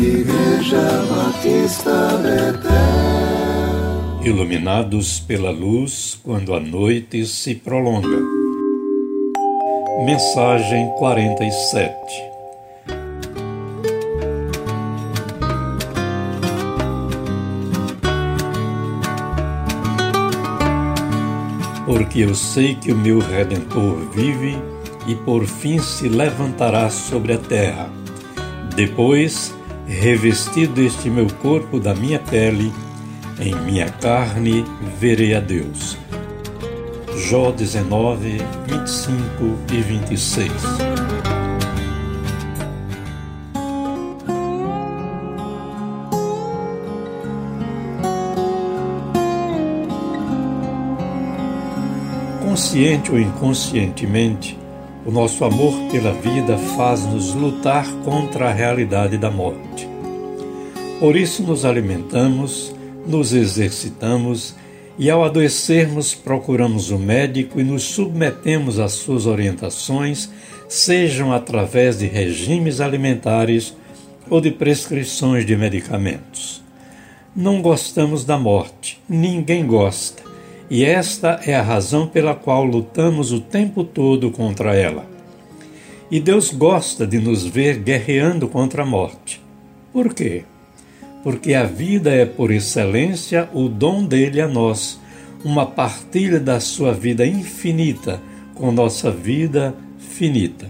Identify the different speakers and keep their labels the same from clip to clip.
Speaker 1: Igreja Batista Betel.
Speaker 2: Iluminados pela luz quando a noite se prolonga. Mensagem 47 Porque eu sei que o meu Redentor vive e por fim se levantará sobre a terra. Depois, revestido este meu corpo da minha pele, em minha carne verei a Deus. Jó 19, 25 e 26. Consciente ou inconscientemente, o nosso amor pela vida faz-nos lutar contra a realidade da morte. Por isso nos alimentamos, nos exercitamos e, ao adoecermos, procuramos o médico e nos submetemos às suas orientações, sejam através de regimes alimentares ou de prescrições de medicamentos. Não gostamos da morte, ninguém gosta, e esta é a razão pela qual lutamos o tempo todo contra ela. E Deus gosta de nos ver guerreando contra a morte. Por quê? porque a vida é por excelência o dom dele a nós, uma partilha da sua vida infinita com nossa vida finita.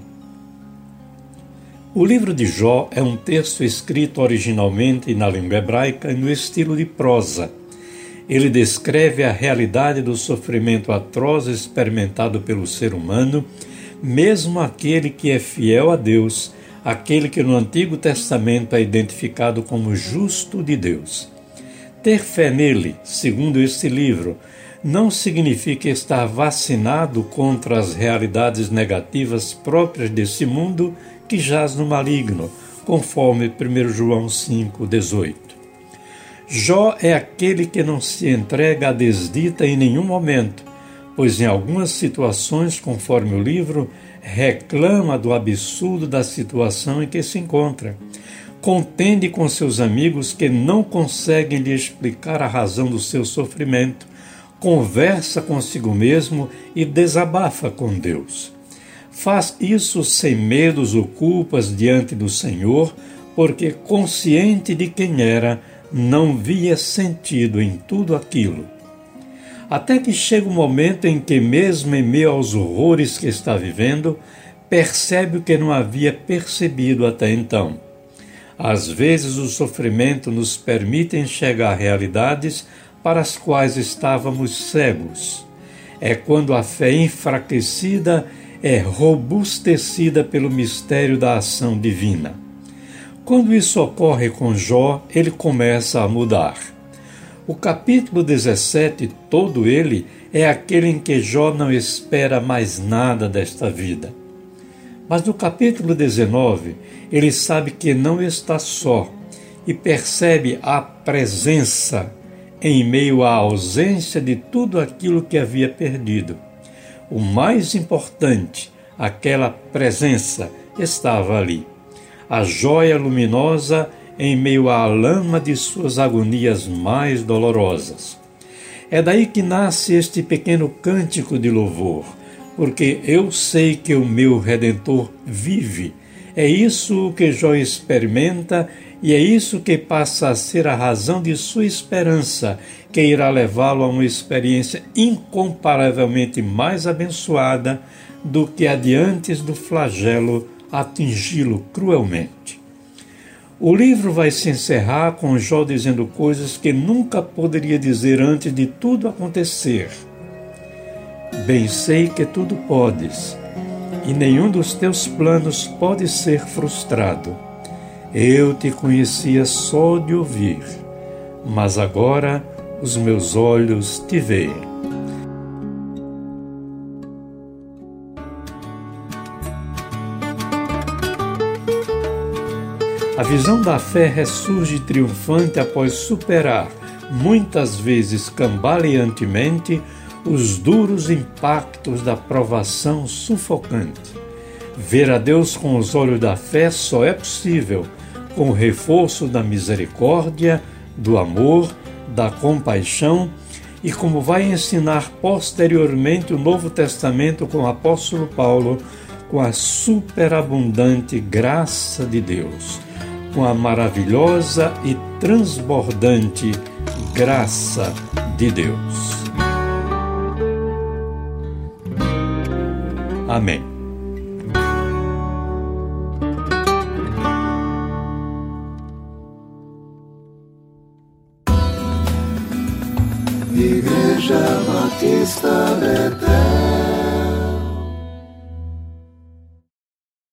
Speaker 2: O livro de Jó é um texto escrito originalmente na língua hebraica no estilo de prosa. Ele descreve a realidade do sofrimento atroz experimentado pelo ser humano, mesmo aquele que é fiel a Deus aquele que no Antigo Testamento é identificado como justo de Deus. Ter fé nele, segundo este livro, não significa estar vacinado contra as realidades negativas próprias desse mundo que jaz no maligno, conforme 1 João 5,18. Jó é aquele que não se entrega à desdita em nenhum momento, pois em algumas situações, conforme o livro, reclama do absurdo da situação em que se encontra. Contende com seus amigos que não conseguem lhe explicar a razão do seu sofrimento, conversa consigo mesmo e desabafa com Deus. Faz isso sem medos ou culpas diante do Senhor, porque consciente de quem era, não via sentido em tudo aquilo até que chega o um momento em que, mesmo em meio aos horrores que está vivendo, percebe o que não havia percebido até então. Às vezes, o sofrimento nos permite enxergar realidades para as quais estávamos cegos. É quando a fé enfraquecida é robustecida pelo mistério da ação divina. Quando isso ocorre com Jó, ele começa a mudar. O capítulo 17, todo ele, é aquele em que Jó não espera mais nada desta vida. Mas no capítulo 19, ele sabe que não está só e percebe a presença em meio à ausência de tudo aquilo que havia perdido. O mais importante, aquela presença, estava ali. A joia luminosa em meio à lama de suas agonias mais dolorosas. É daí que nasce este pequeno cântico de louvor, porque eu sei que o meu Redentor vive. É isso que Jó experimenta e é isso que passa a ser a razão de sua esperança, que irá levá-lo a uma experiência incomparavelmente mais abençoada do que a de antes do flagelo atingi-lo cruelmente. O livro vai se encerrar com Jó dizendo coisas que nunca poderia dizer antes de tudo acontecer. Bem sei que tudo podes, e nenhum dos teus planos pode ser frustrado. Eu te conhecia só de ouvir, mas agora os meus olhos te veem. A visão da fé ressurge triunfante após superar, muitas vezes cambaleantemente, os duros impactos da provação sufocante. Ver a Deus com os olhos da fé só é possível com o reforço da misericórdia, do amor, da compaixão e como vai ensinar posteriormente o Novo Testamento com o apóstolo Paulo, com a superabundante graça de Deus com a maravilhosa e transbordante graça de Deus. Amém.
Speaker 1: Igreja Batista Betel